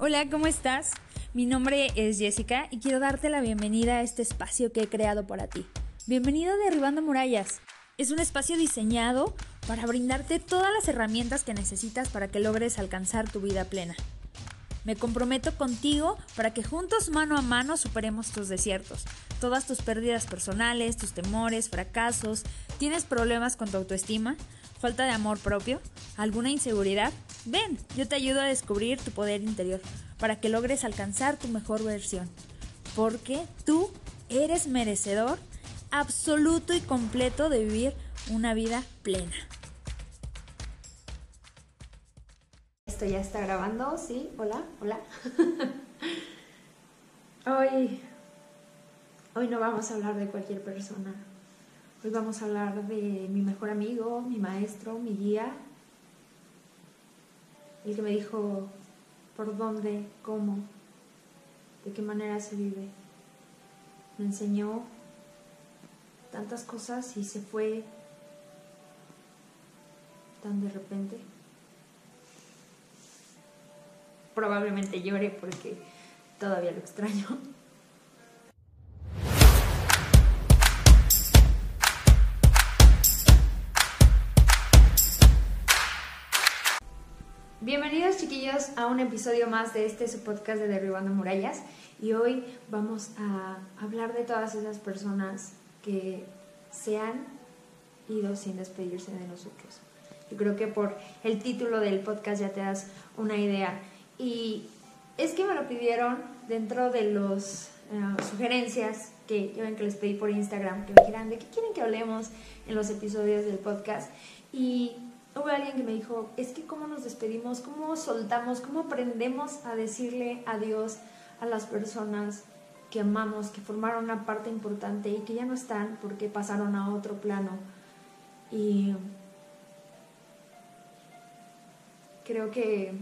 Hola, ¿cómo estás? Mi nombre es Jessica y quiero darte la bienvenida a este espacio que he creado para ti. Bienvenido a Derribando Murallas. Es un espacio diseñado para brindarte todas las herramientas que necesitas para que logres alcanzar tu vida plena. Me comprometo contigo para que juntos mano a mano superemos tus desiertos, todas tus pérdidas personales, tus temores, fracasos. ¿Tienes problemas con tu autoestima? ¿Falta de amor propio? ¿Alguna inseguridad? Ven, yo te ayudo a descubrir tu poder interior para que logres alcanzar tu mejor versión. Porque tú eres merecedor absoluto y completo de vivir una vida plena. Esto ya está grabando, sí, hola, hola. hoy, hoy no vamos a hablar de cualquier persona. Hoy vamos a hablar de mi mejor amigo, mi maestro, mi guía, el que me dijo por dónde, cómo, de qué manera se vive. Me enseñó tantas cosas y se fue tan de repente. Probablemente llore porque todavía lo extraño. Bienvenidos chiquillos a un episodio más de este su podcast de Derribando Murallas. Y hoy vamos a hablar de todas esas personas que se han ido sin despedirse de nosotros. Yo creo que por el título del podcast ya te das una idea. Y es que me lo pidieron dentro de las eh, sugerencias que yo ven que les pedí por Instagram que me dijeran de qué quieren que hablemos en los episodios del podcast y hubo alguien que me dijo, es que cómo nos despedimos, cómo soltamos, cómo aprendemos a decirle adiós a las personas que amamos, que formaron una parte importante y que ya no están porque pasaron a otro plano. Y creo que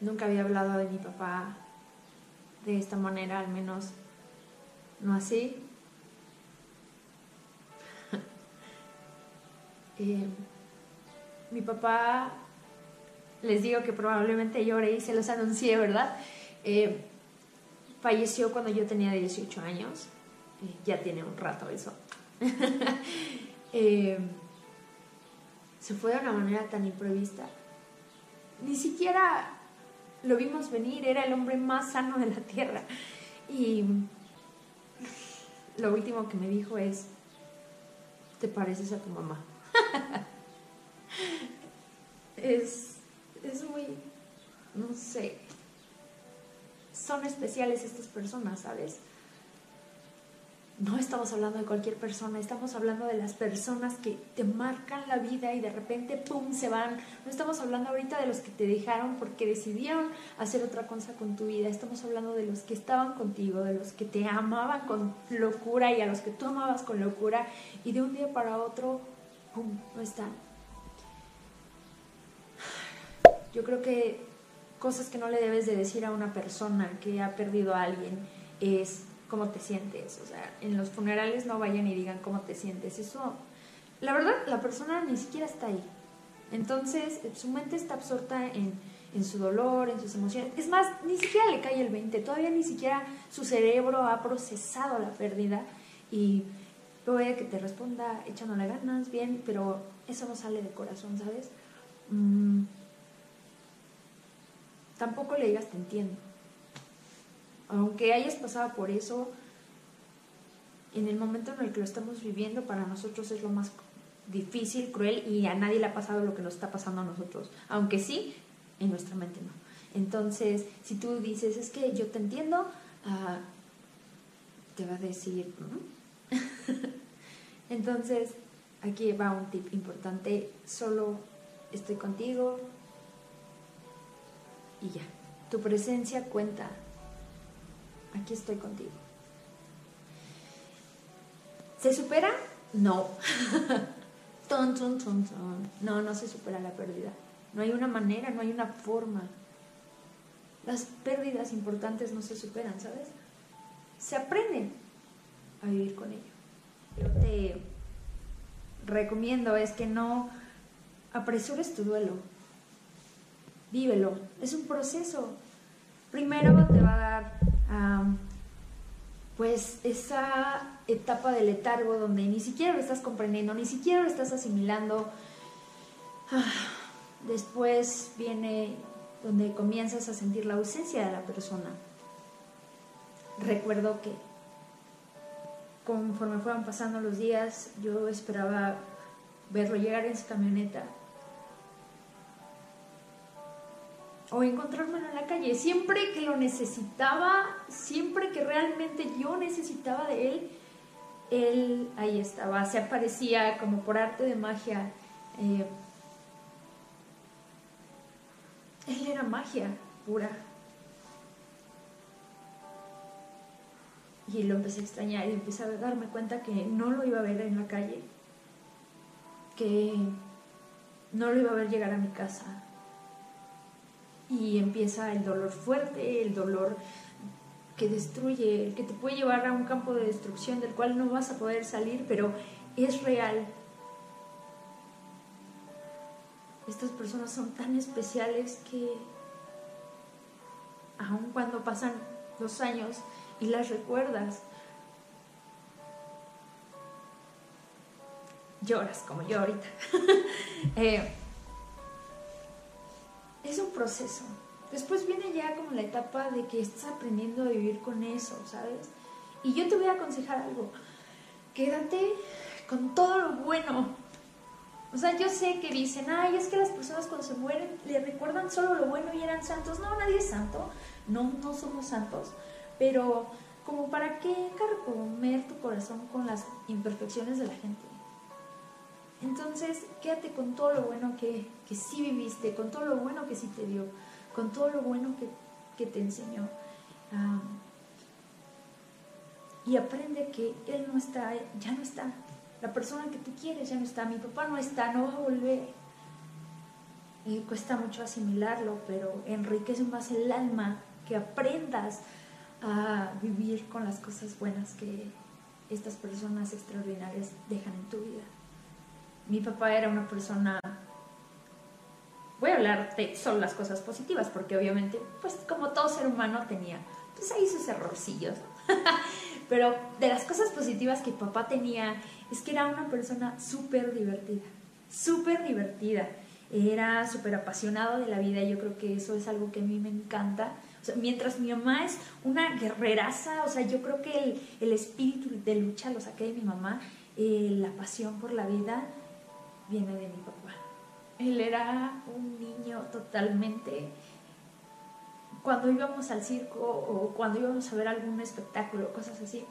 nunca había hablado de mi papá de esta manera, al menos no así. eh, mi papá, les digo que probablemente lloré y se los anuncié, ¿verdad? Eh, falleció cuando yo tenía 18 años, eh, ya tiene un rato eso. Eh, se fue de una manera tan imprevista. Ni siquiera lo vimos venir, era el hombre más sano de la tierra. Y lo último que me dijo es, te pareces a tu mamá. es, es muy, no sé, son especiales estas personas, ¿sabes? No estamos hablando de cualquier persona, estamos hablando de las personas que te marcan la vida y de repente, ¡pum!, se van. No estamos hablando ahorita de los que te dejaron porque decidieron hacer otra cosa con tu vida. Estamos hablando de los que estaban contigo, de los que te amaban con locura y a los que tú amabas con locura y de un día para otro, ¡pum!, no están. Yo creo que cosas que no le debes de decir a una persona que ha perdido a alguien es cómo te sientes. O sea, en los funerales no vayan y digan cómo te sientes. Eso, la verdad, la persona ni siquiera está ahí. Entonces, su mente está absorta en, en su dolor, en sus emociones. Es más, ni siquiera le cae el 20. Todavía ni siquiera su cerebro ha procesado la pérdida. Y puede que te responda echándole ganas, bien, pero eso no sale de corazón, ¿sabes? Mm tampoco le digas te entiendo. Aunque hayas pasado por eso, en el momento en el que lo estamos viviendo, para nosotros es lo más difícil, cruel y a nadie le ha pasado lo que nos está pasando a nosotros. Aunque sí, en nuestra mente no. Entonces, si tú dices, es que yo te entiendo, uh, te va a decir, ¿Mm? entonces, aquí va un tip importante, solo estoy contigo, y ya. Tu presencia cuenta. Aquí estoy contigo. ¿Se supera? No. ton, ton, ton, ton. No, no se supera la pérdida. No hay una manera, no hay una forma. Las pérdidas importantes no se superan, ¿sabes? Se aprenden a vivir con ello. Yo te recomiendo es que no apresures tu duelo vívelo. Es un proceso. Primero te va a dar pues esa etapa de letargo donde ni siquiera lo estás comprendiendo, ni siquiera lo estás asimilando. Ah, después viene donde comienzas a sentir la ausencia de la persona. Recuerdo que conforme fueron pasando los días, yo esperaba verlo llegar en su camioneta o encontrármelo en la calle. Siempre que lo necesitaba, siempre que realmente yo necesitaba de él, él ahí estaba, se aparecía como por arte de magia. Eh, él era magia pura. Y lo empecé a extrañar y empecé a darme cuenta que no lo iba a ver en la calle, que no lo iba a ver llegar a mi casa, y empieza el dolor fuerte, el dolor que destruye, que te puede llevar a un campo de destrucción del cual no vas a poder salir, pero es real. Estas personas son tan especiales que aun cuando pasan los años y las recuerdas, lloras como yo ahorita. eh, es un proceso. Después viene ya como la etapa de que estás aprendiendo a vivir con eso, ¿sabes? Y yo te voy a aconsejar algo. Quédate con todo lo bueno. O sea, yo sé que dicen, ay, es que las personas cuando se mueren le recuerdan solo lo bueno y eran santos. No, nadie es santo. No, no somos santos. Pero como para qué carcomer tu corazón con las imperfecciones de la gente. Entonces, quédate con todo lo bueno que, que sí viviste, con todo lo bueno que sí te dio, con todo lo bueno que, te enseñó. y aprende que Él no está, ya no está. La persona que tú quieres ya no está. Mi papá no está, no va a volver. Y cuesta mucho asimilarlo, pero enriquece más el alma que aprendas a vivir con las cosas buenas que estas personas extraordinarias dejan en tu vida mi papá era una persona, voy a hablar de solo las cosas positivas, porque obviamente, pues como todo ser humano tenía, pues ahí sus errorcillos, pero de las cosas positivas que papá tenía es que era una persona súper divertida, súper divertida, era súper apasionado de la vida, yo creo que eso es algo que a mí me encanta. mientras mi mamá es una guerreraza, o sea, yo creo que el, el espíritu de lucha lo saqué de mi mamá, eh, la pasión por la vida, viene de mi papá. Él era un niño totalmente... Cuando íbamos al circo o cuando íbamos a ver algún espectáculo, cosas así,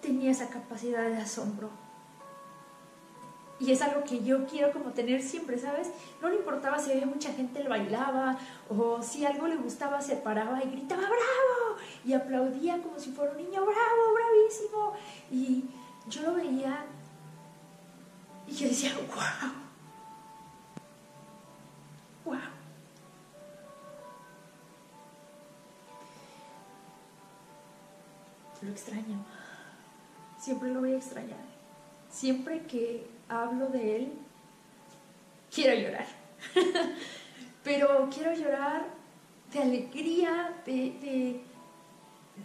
tenía esa capacidad de asombro. Y es algo que yo quiero como tener siempre, ¿sabes? No le importaba si había mucha gente, le bailaba, o si algo le gustaba, se paraba y gritaba ¡Bravo! Y aplaudía como si fuera un niño ¡Bravo! ¡Bravísimo! Y yo lo veía y yo decía, wow, wow. Lo extraño. Siempre lo voy a extrañar. Siempre que hablo de él, quiero llorar. Pero quiero llorar de alegría, de,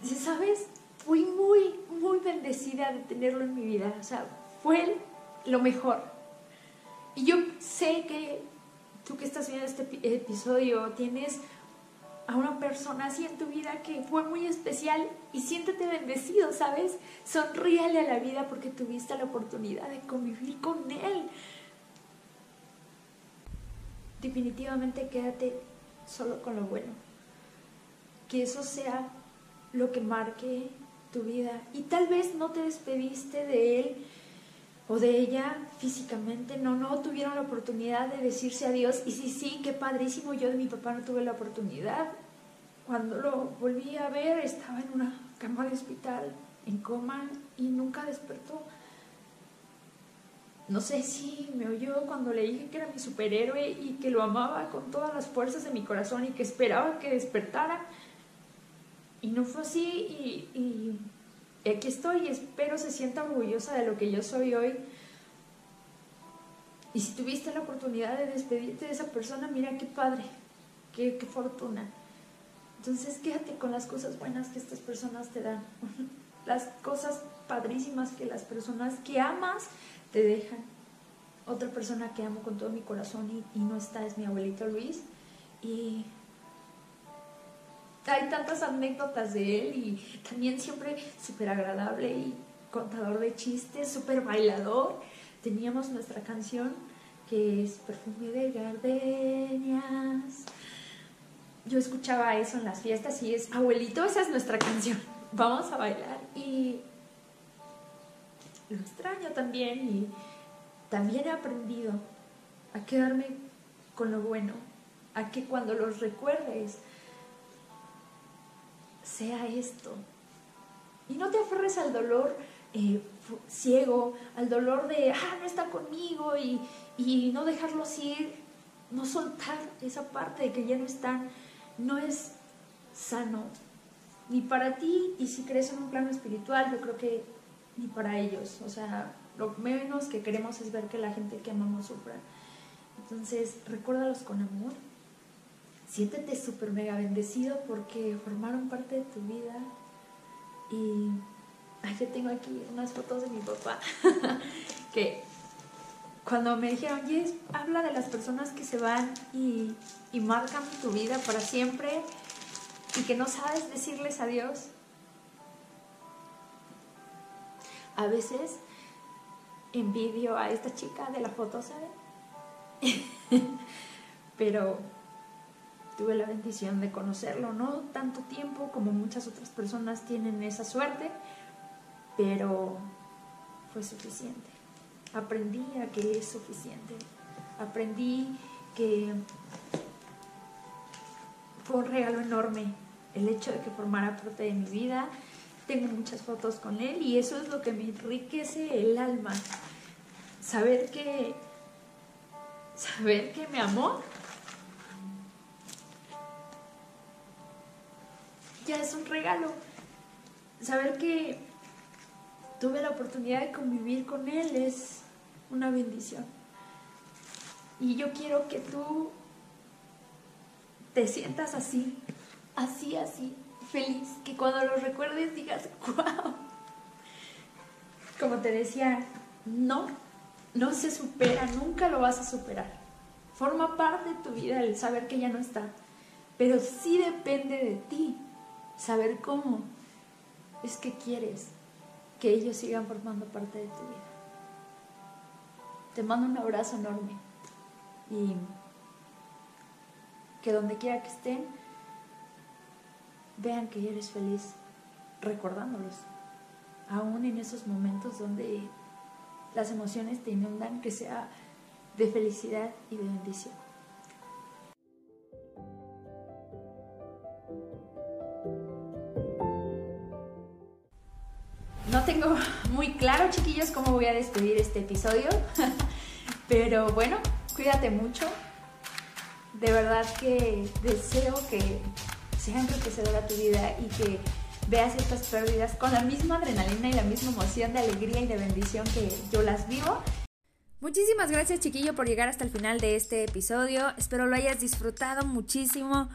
de, ¿sabes? Fui muy, muy bendecida de tenerlo en mi vida. O sea, fue él lo mejor. Y yo sé que tú que estás viendo este episodio tienes a una persona así en tu vida que fue muy especial y siéntete bendecido, ¿sabes? Sonríale a la vida porque tuviste la oportunidad de convivir con él. Definitivamente quédate solo con lo bueno. Que eso sea lo que marque tu vida. Y tal vez no te despediste de él o de ella físicamente, no, no tuvieron la oportunidad de decirse adiós. Y sí, sí, qué padrísimo, yo de mi papá no tuve la oportunidad. Cuando lo volví a ver estaba en una cama de hospital, en coma, y nunca despertó. No sé si me oyó cuando le dije que era mi superhéroe y que lo amaba con todas las fuerzas de mi corazón y que esperaba que despertara. Y no fue así y aquí estoy y espero se sienta orgullosa de lo que yo soy hoy. Y si tuviste la oportunidad de despedirte de esa persona, mira qué padre. qué, qué fortuna. Entonces quédate con las cosas buenas que estas personas te dan, las cosas padrísimas que las personas que amas te dejan. Otra persona que amo con todo mi corazón y, y no está es mi abuelito Luis. Y hay tantas anécdotas de él y también siempre súper agradable y contador de chistes, súper bailador. Teníamos nuestra canción que es Perfume de Gardenias. Yo escuchaba eso en las fiestas y es, abuelito, esa es nuestra canción, vamos a bailar. Y lo extraño también y también he aprendido a quedarme con lo bueno, a que cuando los recuerdes, sea esto. Y no te aferres al dolor eh, ciego, al dolor de, ah, no está conmigo y, y no dejarlos ir, no soltar esa parte de que ya no están, no es sano, ni para ti, y si crees en un plano espiritual, yo creo que ni para ellos. O sea, lo menos que queremos es ver que la gente que amamos sufra. Entonces, recuérdalos con amor, siéntete súper mega bendecido porque formaron parte de tu vida. Y ay, yo tengo aquí unas fotos de mi papá que cuando me dijeron, Yes, habla de las personas que se van y, y marcan tu vida para siempre y que no sabes decirles adiós. A veces envidio a esta chica de la foto, ¿saben? Pero tuve la bendición de conocerlo, no tanto tiempo como muchas otras personas tienen esa suerte, pero fue suficiente. Aprendí a que es suficiente. Aprendí que fue un regalo enorme el hecho de que formara parte de mi vida. Tengo muchas fotos con él y eso es lo que me enriquece el alma. Saber que saber que me amó ya es un regalo. Saber que tuve la oportunidad de convivir con Él es una bendición. Y yo quiero que tú te sientas así, así, así, feliz, que cuando lo recuerdes digas, wow. Como te decía, no, no se supera, nunca lo vas a superar. Forma parte de tu vida el saber que ya no está, pero sí depende de ti saber cómo es que quieres que ellos sigan formando parte de tu vida. Te mando un abrazo enorme y que donde quiera que estén, vean que eres feliz recordándolos, aún en esos momentos donde las emociones te inundan, que sea de felicidad y de bendición. Tengo muy claro, chiquillos, cómo voy a despedir este episodio, pero bueno, cuídate mucho. De verdad que deseo que sea enriquecedora tu vida y que veas estas pérdidas con la misma adrenalina y la misma emoción de alegría y de bendición que yo las vivo. Muchísimas gracias chiquillo por llegar hasta el final de este episodio. Espero lo hayas disfrutado muchísimo.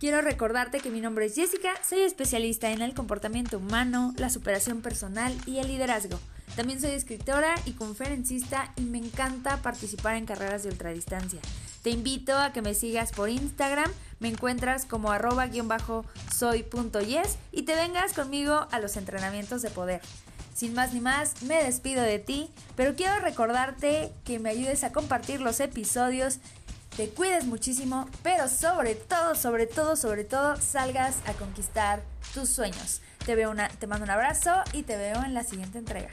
Quiero recordarte que mi nombre es Jessica, soy especialista en el comportamiento humano, la superación personal y el liderazgo. También soy escritora y conferencista y me encanta participar en carreras de ultradistancia. Te invito a que me sigas por Instagram, me encuentras como arroba-soy.yes y te vengas conmigo a los entrenamientos de poder. Sin más ni más, me despido de ti, pero quiero recordarte que me ayudes a compartir los episodios te cuides muchísimo, pero sobre todo, sobre todo, sobre todo, salgas a conquistar tus sueños. Te, veo una, te mando un abrazo y te veo en la siguiente entrega.